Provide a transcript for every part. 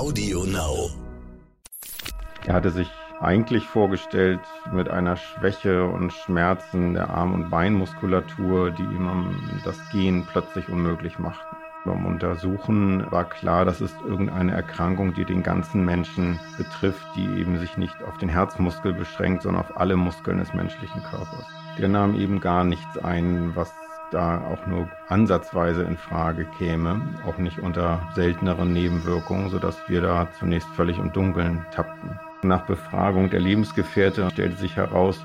Audio Now. Er hatte sich eigentlich vorgestellt mit einer Schwäche und Schmerzen der Arm- und Beinmuskulatur, die ihm das Gehen plötzlich unmöglich machten. Beim Untersuchen war klar, das ist irgendeine Erkrankung, die den ganzen Menschen betrifft, die eben sich nicht auf den Herzmuskel beschränkt, sondern auf alle Muskeln des menschlichen Körpers. Der nahm eben gar nichts ein, was da auch nur ansatzweise in Frage käme, auch nicht unter selteneren Nebenwirkungen, sodass wir da zunächst völlig im Dunkeln tappten. Nach Befragung der Lebensgefährte stellte sich heraus,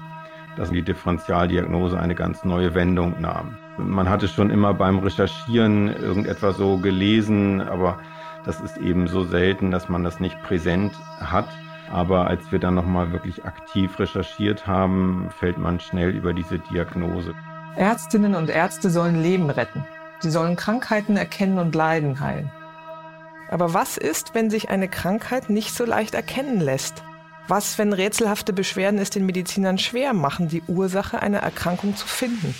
dass die Differentialdiagnose eine ganz neue Wendung nahm. Man hatte schon immer beim Recherchieren irgendetwas so gelesen, aber das ist eben so selten, dass man das nicht präsent hat. Aber als wir dann nochmal wirklich aktiv recherchiert haben, fällt man schnell über diese Diagnose. Ärztinnen und Ärzte sollen Leben retten. Sie sollen Krankheiten erkennen und Leiden heilen. Aber was ist, wenn sich eine Krankheit nicht so leicht erkennen lässt? Was, wenn rätselhafte Beschwerden es den Medizinern schwer machen, die Ursache einer Erkrankung zu finden?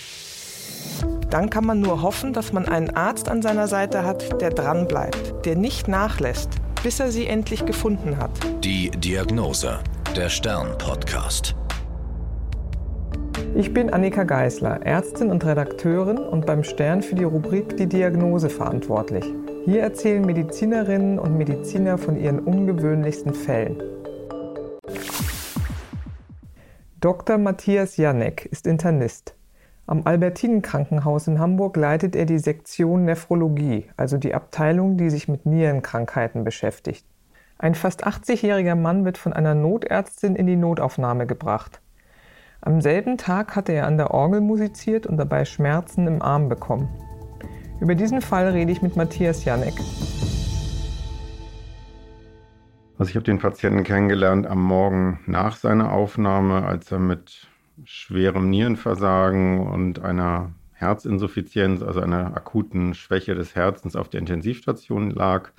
Dann kann man nur hoffen, dass man einen Arzt an seiner Seite hat, der dranbleibt, der nicht nachlässt, bis er sie endlich gefunden hat. Die Diagnose, der Stern-Podcast. Ich bin Annika Geisler, Ärztin und Redakteurin und beim Stern für die Rubrik Die Diagnose verantwortlich. Hier erzählen Medizinerinnen und Mediziner von ihren ungewöhnlichsten Fällen. Dr. Matthias Janek ist Internist. Am Albertinen Krankenhaus in Hamburg leitet er die Sektion Nephrologie, also die Abteilung, die sich mit Nierenkrankheiten beschäftigt. Ein fast 80-jähriger Mann wird von einer Notärztin in die Notaufnahme gebracht. Am selben Tag hatte er an der Orgel musiziert und dabei Schmerzen im Arm bekommen. Über diesen Fall rede ich mit Matthias Janek. Also ich habe den Patienten kennengelernt am Morgen nach seiner Aufnahme, als er mit schwerem Nierenversagen und einer Herzinsuffizienz, also einer akuten Schwäche des Herzens auf der Intensivstation lag.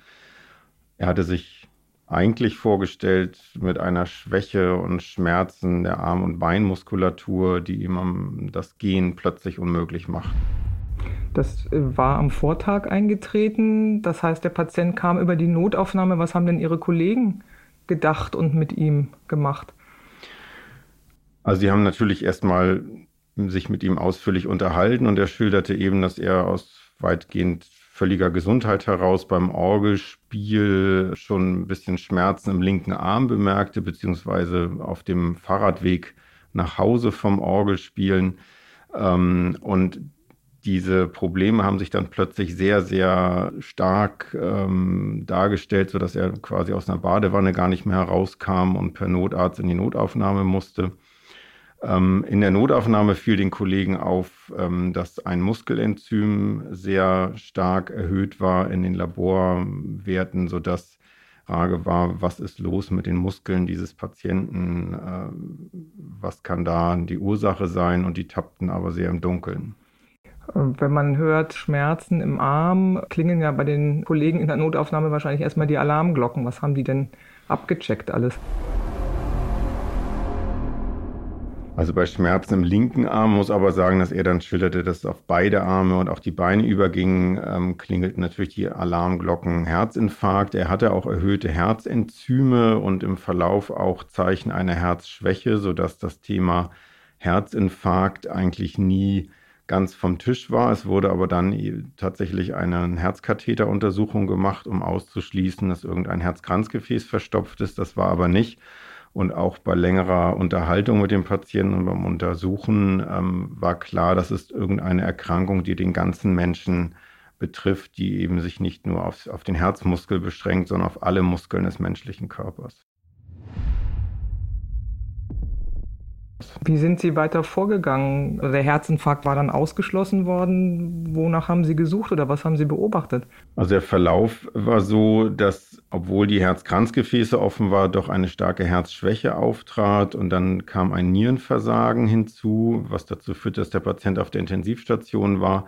Er hatte sich eigentlich vorgestellt mit einer Schwäche und Schmerzen der Arm- und Beinmuskulatur, die ihm das Gehen plötzlich unmöglich macht. Das äh, war am Vortag eingetreten. Das heißt, der Patient kam über die Notaufnahme. Was haben denn Ihre Kollegen gedacht und mit ihm gemacht? Also sie haben natürlich erstmal sich mit ihm ausführlich unterhalten und er schilderte eben, dass er aus weitgehend völliger Gesundheit heraus beim Orgelspiel schon ein bisschen Schmerzen im linken Arm bemerkte, beziehungsweise auf dem Fahrradweg nach Hause vom Orgelspielen. Ähm, und diese Probleme haben sich dann plötzlich sehr, sehr stark ähm, dargestellt, sodass er quasi aus einer Badewanne gar nicht mehr herauskam und per Notarzt in die Notaufnahme musste. Ähm, in der Notaufnahme fiel den Kollegen auf, ähm, dass ein Muskelenzym sehr stark erhöht war in den Laborwerten, sodass Frage war, was ist los mit den Muskeln dieses Patienten? Äh, was kann da die Ursache sein? Und die tappten aber sehr im Dunkeln. Wenn man hört Schmerzen im Arm, klingen ja bei den Kollegen in der Notaufnahme wahrscheinlich erstmal die Alarmglocken. Was haben die denn abgecheckt alles? Also bei Schmerzen im linken Arm muss aber sagen, dass er dann schilderte, dass es auf beide Arme und auch die Beine überging, ähm, klingelten natürlich die Alarmglocken Herzinfarkt. Er hatte auch erhöhte Herzenzyme und im Verlauf auch Zeichen einer Herzschwäche, sodass das Thema Herzinfarkt eigentlich nie ganz vom Tisch war. Es wurde aber dann tatsächlich eine Herzkatheteruntersuchung gemacht, um auszuschließen, dass irgendein Herzkranzgefäß verstopft ist. Das war aber nicht. Und auch bei längerer Unterhaltung mit dem Patienten und beim Untersuchen ähm, war klar, das ist irgendeine Erkrankung, die den ganzen Menschen betrifft, die eben sich nicht nur auf, auf den Herzmuskel beschränkt, sondern auf alle Muskeln des menschlichen Körpers. Wie sind Sie weiter vorgegangen? Der Herzinfarkt war dann ausgeschlossen worden. Wonach haben Sie gesucht oder was haben Sie beobachtet? Also der Verlauf war so, dass obwohl die Herzkranzgefäße offen war, doch eine starke Herzschwäche auftrat und dann kam ein Nierenversagen hinzu, was dazu führte, dass der Patient auf der Intensivstation war.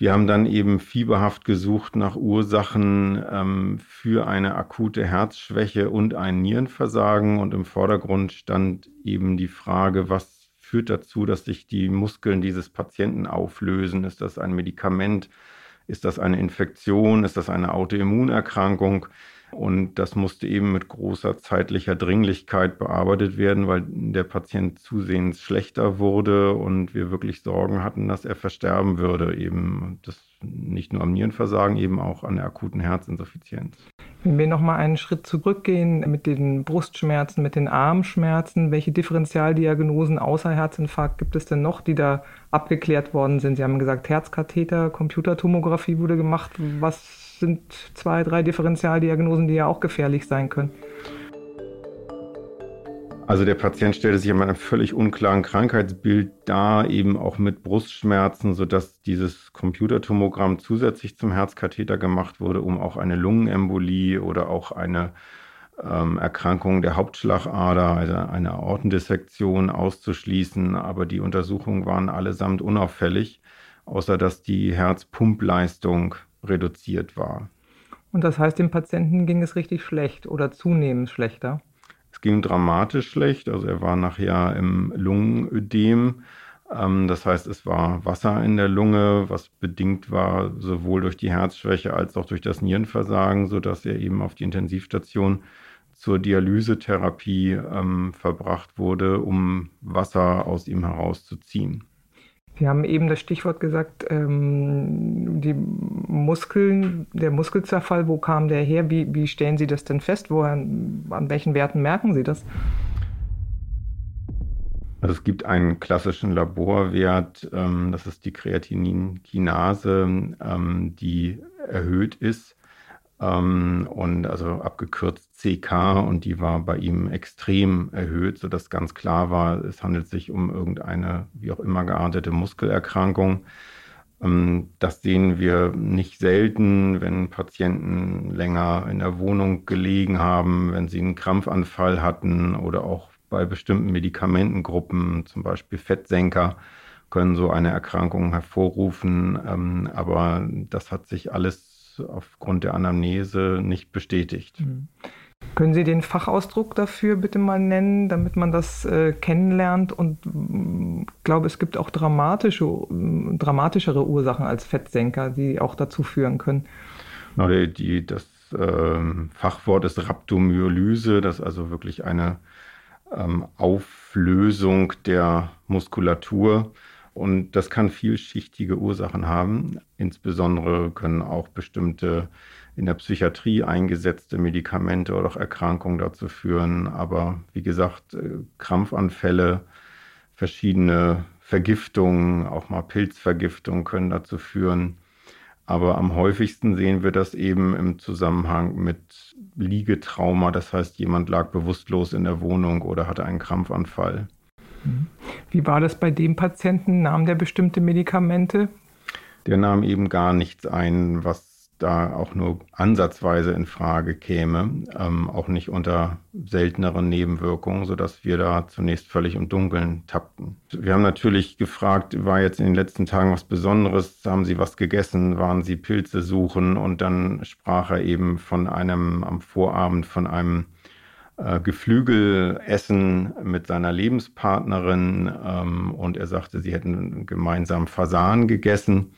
Wir haben dann eben fieberhaft gesucht nach Ursachen ähm, für eine akute Herzschwäche und ein Nierenversagen. Und im Vordergrund stand eben die Frage, was führt dazu, dass sich die Muskeln dieses Patienten auflösen? Ist das ein Medikament? Ist das eine Infektion? Ist das eine Autoimmunerkrankung? Und das musste eben mit großer zeitlicher Dringlichkeit bearbeitet werden, weil der Patient zusehends schlechter wurde und wir wirklich Sorgen hatten, dass er versterben würde. Eben das nicht nur am Nierenversagen, eben auch an der akuten Herzinsuffizienz. Wenn wir nochmal einen Schritt zurückgehen mit den Brustschmerzen, mit den Armschmerzen, welche Differentialdiagnosen außer Herzinfarkt gibt es denn noch, die da abgeklärt worden sind? Sie haben gesagt, Herzkatheter, Computertomographie wurde gemacht. Was sind zwei, drei Differentialdiagnosen, die ja auch gefährlich sein können? Also der Patient stellte sich in einem völlig unklaren Krankheitsbild dar, eben auch mit Brustschmerzen, sodass dieses Computertomogramm zusätzlich zum Herzkatheter gemacht wurde, um auch eine Lungenembolie oder auch eine ähm, Erkrankung der Hauptschlagader, also eine Aortendissektion auszuschließen. Aber die Untersuchungen waren allesamt unauffällig, außer dass die Herzpumpleistung reduziert war. Und das heißt, dem Patienten ging es richtig schlecht oder zunehmend schlechter? Es ging dramatisch schlecht, also er war nachher im Lungenödem. Ähm, das heißt, es war Wasser in der Lunge, was bedingt war sowohl durch die Herzschwäche als auch durch das Nierenversagen, sodass er eben auf die Intensivstation zur Dialysetherapie ähm, verbracht wurde, um Wasser aus ihm herauszuziehen. Sie haben eben das Stichwort gesagt, ähm, die Muskeln, der Muskelzerfall, wo kam der her? Wie, wie stellen Sie das denn fest? Woher, an welchen Werten merken Sie das? Also es gibt einen klassischen Laborwert, ähm, das ist die Kreatininkinase, ähm, die erhöht ist ähm, und also abgekürzt CK und die war bei ihm extrem erhöht, sodass ganz klar war, es handelt sich um irgendeine wie auch immer geartete Muskelerkrankung. Ähm, das sehen wir nicht selten, wenn Patienten länger in der Wohnung gelegen haben, wenn sie einen Krampfanfall hatten oder auch bei bestimmten Medikamentengruppen, zum Beispiel Fettsenker, können so eine Erkrankung hervorrufen. Ähm, aber das hat sich alles aufgrund der Anamnese nicht bestätigt. Mhm. Können Sie den Fachausdruck dafür bitte mal nennen, damit man das äh, kennenlernt? Und ich mm, glaube, es gibt auch dramatische, mm, dramatischere Ursachen als Fettsenker, die auch dazu führen können. No, die, die, das äh, Fachwort ist Rhabdomyolyse, das ist also wirklich eine ähm, Auflösung der Muskulatur und das kann vielschichtige Ursachen haben. Insbesondere können auch bestimmte in der Psychiatrie eingesetzte Medikamente oder auch Erkrankungen dazu führen. Aber wie gesagt, äh, Krampfanfälle, verschiedene Vergiftungen, auch mal Pilzvergiftungen können dazu führen. Aber am häufigsten sehen wir das eben im Zusammenhang mit Liegetrauma. Das heißt, jemand lag bewusstlos in der Wohnung oder hatte einen Krampfanfall. Wie war das bei dem Patienten? Nahm der bestimmte Medikamente? Der nahm eben gar nichts ein, was da auch nur ansatzweise in Frage käme, ähm, auch nicht unter selteneren Nebenwirkungen, sodass wir da zunächst völlig im Dunkeln tappten. Wir haben natürlich gefragt, war jetzt in den letzten Tagen was Besonderes? Haben Sie was gegessen? Waren Sie Pilze suchen? Und dann sprach er eben von einem am Vorabend von einem äh, Geflügelessen mit seiner Lebenspartnerin ähm, und er sagte, sie hätten gemeinsam Fasan gegessen,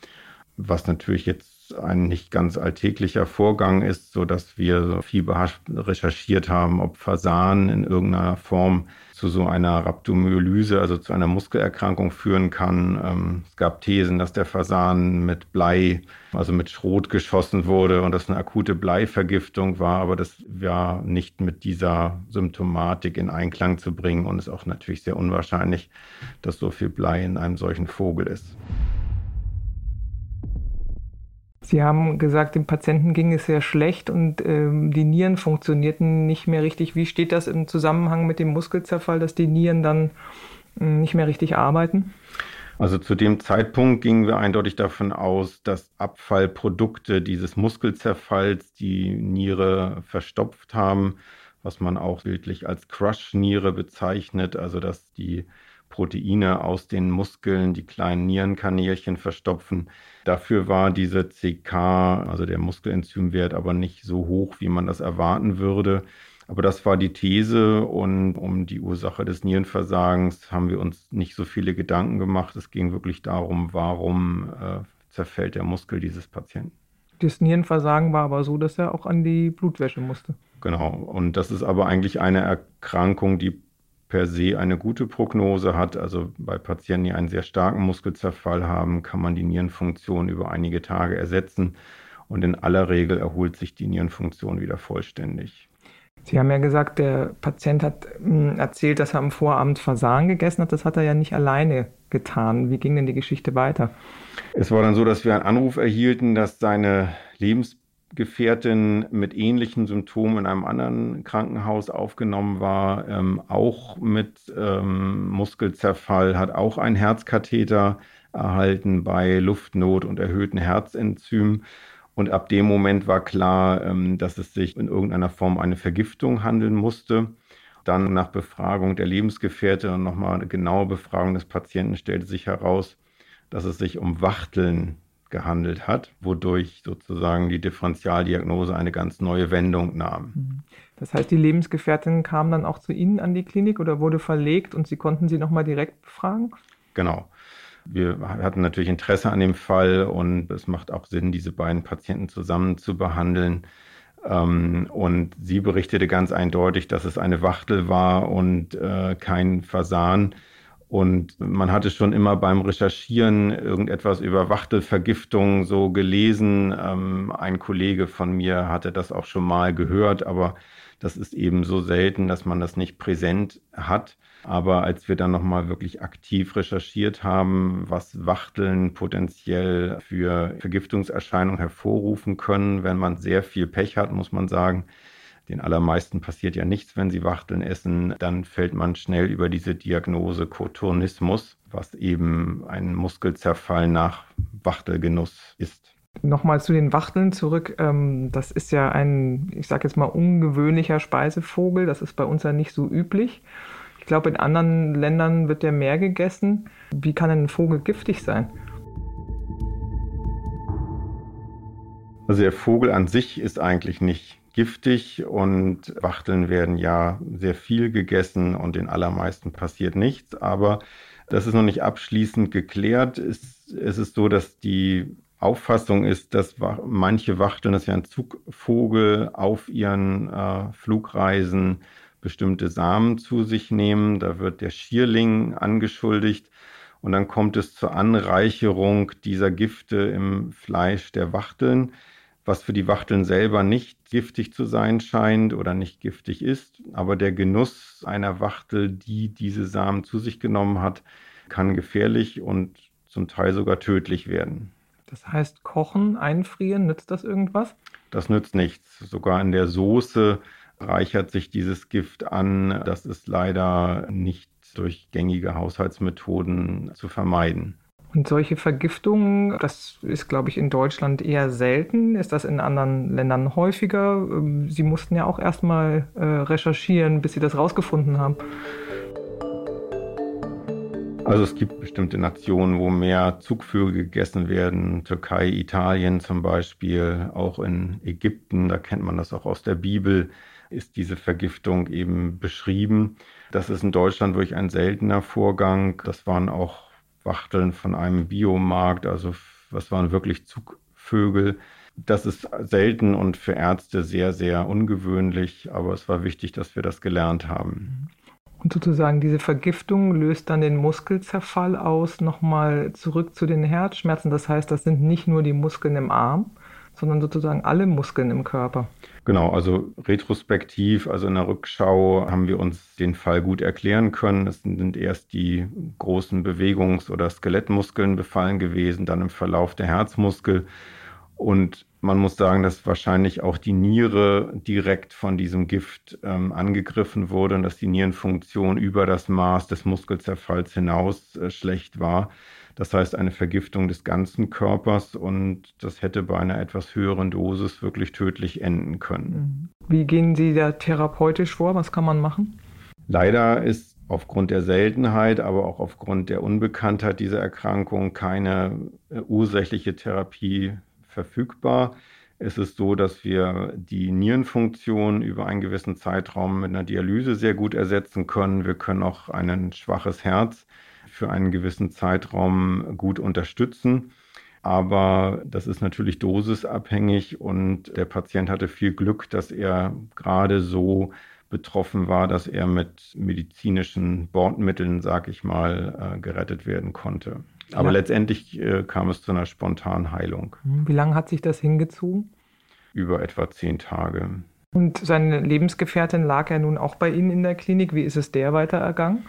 was natürlich jetzt ein nicht ganz alltäglicher Vorgang ist, so dass wir viel recherchiert haben, ob Fasan in irgendeiner Form zu so einer Rhabdomyolyse, also zu einer Muskelerkrankung führen kann. Ähm, es gab Thesen, dass der Fasan mit Blei, also mit Schrot geschossen wurde und das eine akute Bleivergiftung war, aber das war nicht mit dieser Symptomatik in Einklang zu bringen und ist auch natürlich sehr unwahrscheinlich, dass so viel Blei in einem solchen Vogel ist. Sie haben gesagt, dem Patienten ging es sehr schlecht und ähm, die Nieren funktionierten nicht mehr richtig. Wie steht das im Zusammenhang mit dem Muskelzerfall, dass die Nieren dann äh, nicht mehr richtig arbeiten? Also zu dem Zeitpunkt gingen wir eindeutig davon aus, dass Abfallprodukte dieses Muskelzerfalls die Niere verstopft haben, was man auch bildlich als Crush-Niere bezeichnet, also dass die Proteine aus den Muskeln die kleinen Nierenkanälchen verstopfen. Dafür war diese CK, also der Muskelenzymwert, aber nicht so hoch, wie man das erwarten würde. Aber das war die These und um die Ursache des Nierenversagens haben wir uns nicht so viele Gedanken gemacht. Es ging wirklich darum, warum äh, zerfällt der Muskel dieses Patienten. Das Nierenversagen war aber so, dass er auch an die Blutwäsche musste. Genau. Und das ist aber eigentlich eine Erkrankung, die per se eine gute Prognose hat. Also bei Patienten, die einen sehr starken Muskelzerfall haben, kann man die Nierenfunktion über einige Tage ersetzen. Und in aller Regel erholt sich die Nierenfunktion wieder vollständig. Sie haben ja gesagt, der Patient hat hm, erzählt, dass er am Vorabend Versagen gegessen hat. Das hat er ja nicht alleine getan. Wie ging denn die Geschichte weiter? Es war dann so, dass wir einen Anruf erhielten, dass seine Lebensgefährtin mit ähnlichen Symptomen in einem anderen Krankenhaus aufgenommen war, ähm, auch mit ähm, Muskelzerfall, hat auch einen Herzkatheter erhalten bei Luftnot und erhöhten Herzenzymen. Und ab dem Moment war klar, ähm, dass es sich in irgendeiner Form eine Vergiftung handeln musste. Dann nach Befragung der Lebensgefährtin und nochmal eine genaue Befragung des Patienten stellte sich heraus, dass es sich um Wachteln gehandelt hat, wodurch sozusagen die Differentialdiagnose eine ganz neue Wendung nahm. Mhm. Das heißt, die Lebensgefährtin kam dann auch zu Ihnen an die Klinik oder wurde verlegt und Sie konnten sie nochmal direkt befragen? Genau. Wir hatten natürlich Interesse an dem Fall und es macht auch Sinn, diese beiden Patienten zusammen zu behandeln. Ähm, und sie berichtete ganz eindeutig, dass es eine Wachtel war und äh, kein Fasan. Und man hatte schon immer beim Recherchieren irgendetwas über Wachtelvergiftung so gelesen. Ähm, ein Kollege von mir hatte das auch schon mal gehört, aber das ist eben so selten, dass man das nicht präsent hat. Aber als wir dann nochmal wirklich aktiv recherchiert haben, was Wachteln potenziell für Vergiftungserscheinungen hervorrufen können, wenn man sehr viel Pech hat, muss man sagen, den allermeisten passiert ja nichts, wenn sie Wachteln essen, dann fällt man schnell über diese Diagnose Koturnismus, was eben ein Muskelzerfall nach Wachtelgenuss ist. Nochmal zu den Wachteln zurück. Ähm, das ist ja ein, ich sage jetzt mal, ungewöhnlicher Speisevogel. Das ist bei uns ja nicht so üblich. Ich glaube, in anderen Ländern wird der mehr gegessen. Wie kann ein Vogel giftig sein? Also der Vogel an sich ist eigentlich nicht giftig und Wachteln werden ja sehr viel gegessen und den allermeisten passiert nichts. Aber das ist noch nicht abschließend geklärt. Es, es ist so, dass die Auffassung ist, dass manche Wachteln, das ist ja ein Zugvogel, auf ihren äh, Flugreisen bestimmte Samen zu sich nehmen. Da wird der Schierling angeschuldigt. Und dann kommt es zur Anreicherung dieser Gifte im Fleisch der Wachteln, was für die Wachteln selber nicht giftig zu sein scheint oder nicht giftig ist. Aber der Genuss einer Wachtel, die diese Samen zu sich genommen hat, kann gefährlich und zum Teil sogar tödlich werden. Das heißt, kochen, einfrieren, nützt das irgendwas? Das nützt nichts. Sogar in der Soße reichert sich dieses Gift an. Das ist leider nicht durch gängige Haushaltsmethoden zu vermeiden. Und solche Vergiftungen, das ist, glaube ich, in Deutschland eher selten. Ist das in anderen Ländern häufiger? Ähm, Sie mussten ja auch erstmal äh, recherchieren, bis Sie das rausgefunden haben. Also es gibt bestimmte Nationen, wo mehr Zugvögel gegessen werden. Türkei, Italien zum Beispiel, auch in Ägypten, da kennt man das auch aus der Bibel ist diese Vergiftung eben beschrieben. Das ist in Deutschland wirklich ein seltener Vorgang. Das waren auch Wachteln von einem Biomarkt, also was waren wirklich Zugvögel. Das ist selten und für Ärzte sehr, sehr ungewöhnlich, aber es war wichtig, dass wir das gelernt haben. Und sozusagen diese Vergiftung löst dann den Muskelzerfall aus, nochmal zurück zu den Herzschmerzen. Das heißt, das sind nicht nur die Muskeln im Arm, sondern sozusagen alle Muskeln im Körper. Genau, also retrospektiv, also in der Rückschau haben wir uns den Fall gut erklären können. Es sind erst die großen Bewegungs- oder Skelettmuskeln befallen gewesen, dann im Verlauf der Herzmuskel. Und man muss sagen, dass wahrscheinlich auch die Niere direkt von diesem Gift ähm, angegriffen wurde und dass die Nierenfunktion über das Maß des Muskelzerfalls hinaus äh, schlecht war. Das heißt eine Vergiftung des ganzen Körpers und das hätte bei einer etwas höheren Dosis wirklich tödlich enden können. Mhm. Wie gehen Sie da therapeutisch vor? Was kann man machen? Leider ist aufgrund der Seltenheit, aber auch aufgrund der Unbekanntheit dieser Erkrankung keine äh, ursächliche Therapie verfügbar. Es ist so, dass wir die Nierenfunktion über einen gewissen Zeitraum mit einer Dialyse sehr gut ersetzen können. Wir können auch ein schwaches Herz für einen gewissen Zeitraum gut unterstützen. Aber das ist natürlich dosisabhängig und der Patient hatte viel Glück, dass er gerade so betroffen war, dass er mit medizinischen Bordmitteln, sag ich mal, äh, gerettet werden konnte. Aber ja. letztendlich äh, kam es zu einer spontanen Heilung. Hm, wie lange hat sich das hingezogen? Über etwa zehn Tage. Und seine Lebensgefährtin lag ja nun auch bei Ihnen in der Klinik. Wie ist es der weiter ergangen?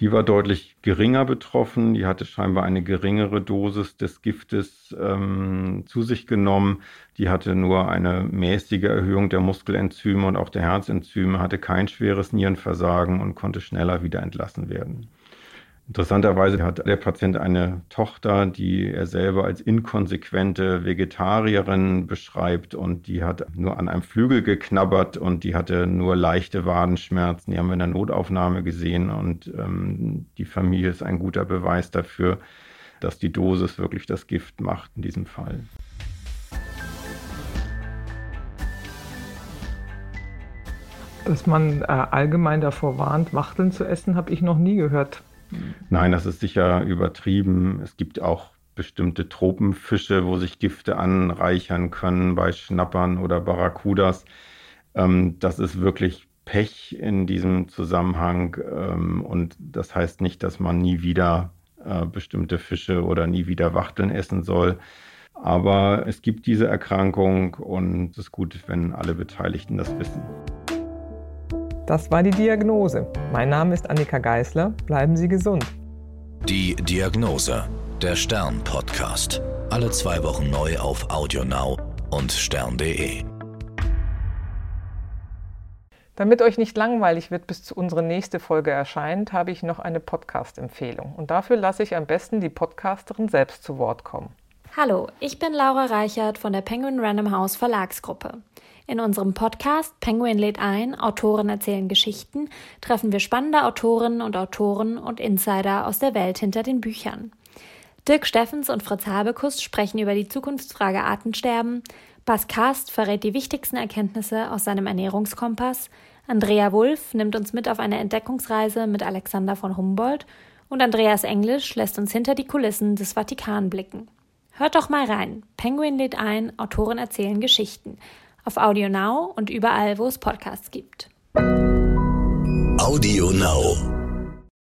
Die war deutlich geringer betroffen. Die hatte scheinbar eine geringere Dosis des Giftes ähm, zu sich genommen. Die hatte nur eine mäßige Erhöhung der Muskelenzyme und auch der Herzenzyme, hatte kein schweres Nierenversagen und konnte schneller wieder entlassen werden. Interessanterweise hat der Patient eine Tochter, die er selber als inkonsequente Vegetarierin beschreibt und die hat nur an einem Flügel geknabbert und die hatte nur leichte Wadenschmerzen. Die haben wir in der Notaufnahme gesehen und ähm, die Familie ist ein guter Beweis dafür, dass die Dosis wirklich das Gift macht in diesem Fall. Dass man äh, allgemein davor warnt, Wachteln zu essen, habe ich noch nie gehört. Nein, das ist sicher übertrieben. Es gibt auch bestimmte Tropenfische, wo sich Gifte anreichern können bei Schnappern oder Barracudas. Ähm, das ist wirklich Pech in diesem Zusammenhang. Ähm, und das heißt nicht, dass man nie wieder äh, bestimmte Fische oder nie wieder Wachteln essen soll. Aber es gibt diese Erkrankung und es ist gut, wenn alle Beteiligten das wissen. Das war die Diagnose. Mein Name ist Annika Geißler. Bleiben Sie gesund. Die Diagnose, der Stern-Podcast. Alle zwei Wochen neu auf AudioNow und stern.de. Damit euch nicht langweilig wird, bis unsere nächste Folge erscheint, habe ich noch eine Podcast-Empfehlung. Und dafür lasse ich am besten die Podcasterin selbst zu Wort kommen. Hallo, ich bin Laura Reichert von der Penguin Random House Verlagsgruppe. In unserem Podcast Penguin lädt ein, Autoren erzählen Geschichten, treffen wir spannende Autorinnen und Autoren und Insider aus der Welt hinter den Büchern. Dirk Steffens und Fritz Habekus sprechen über die Zukunftsfrage Artensterben, Bas Kast verrät die wichtigsten Erkenntnisse aus seinem Ernährungskompass, Andrea Wulff nimmt uns mit auf eine Entdeckungsreise mit Alexander von Humboldt und Andreas Englisch lässt uns hinter die Kulissen des Vatikan blicken. Hört doch mal rein. Penguin lädt ein, Autoren erzählen Geschichten auf Audio Now und überall, wo es Podcasts gibt. Audio Now.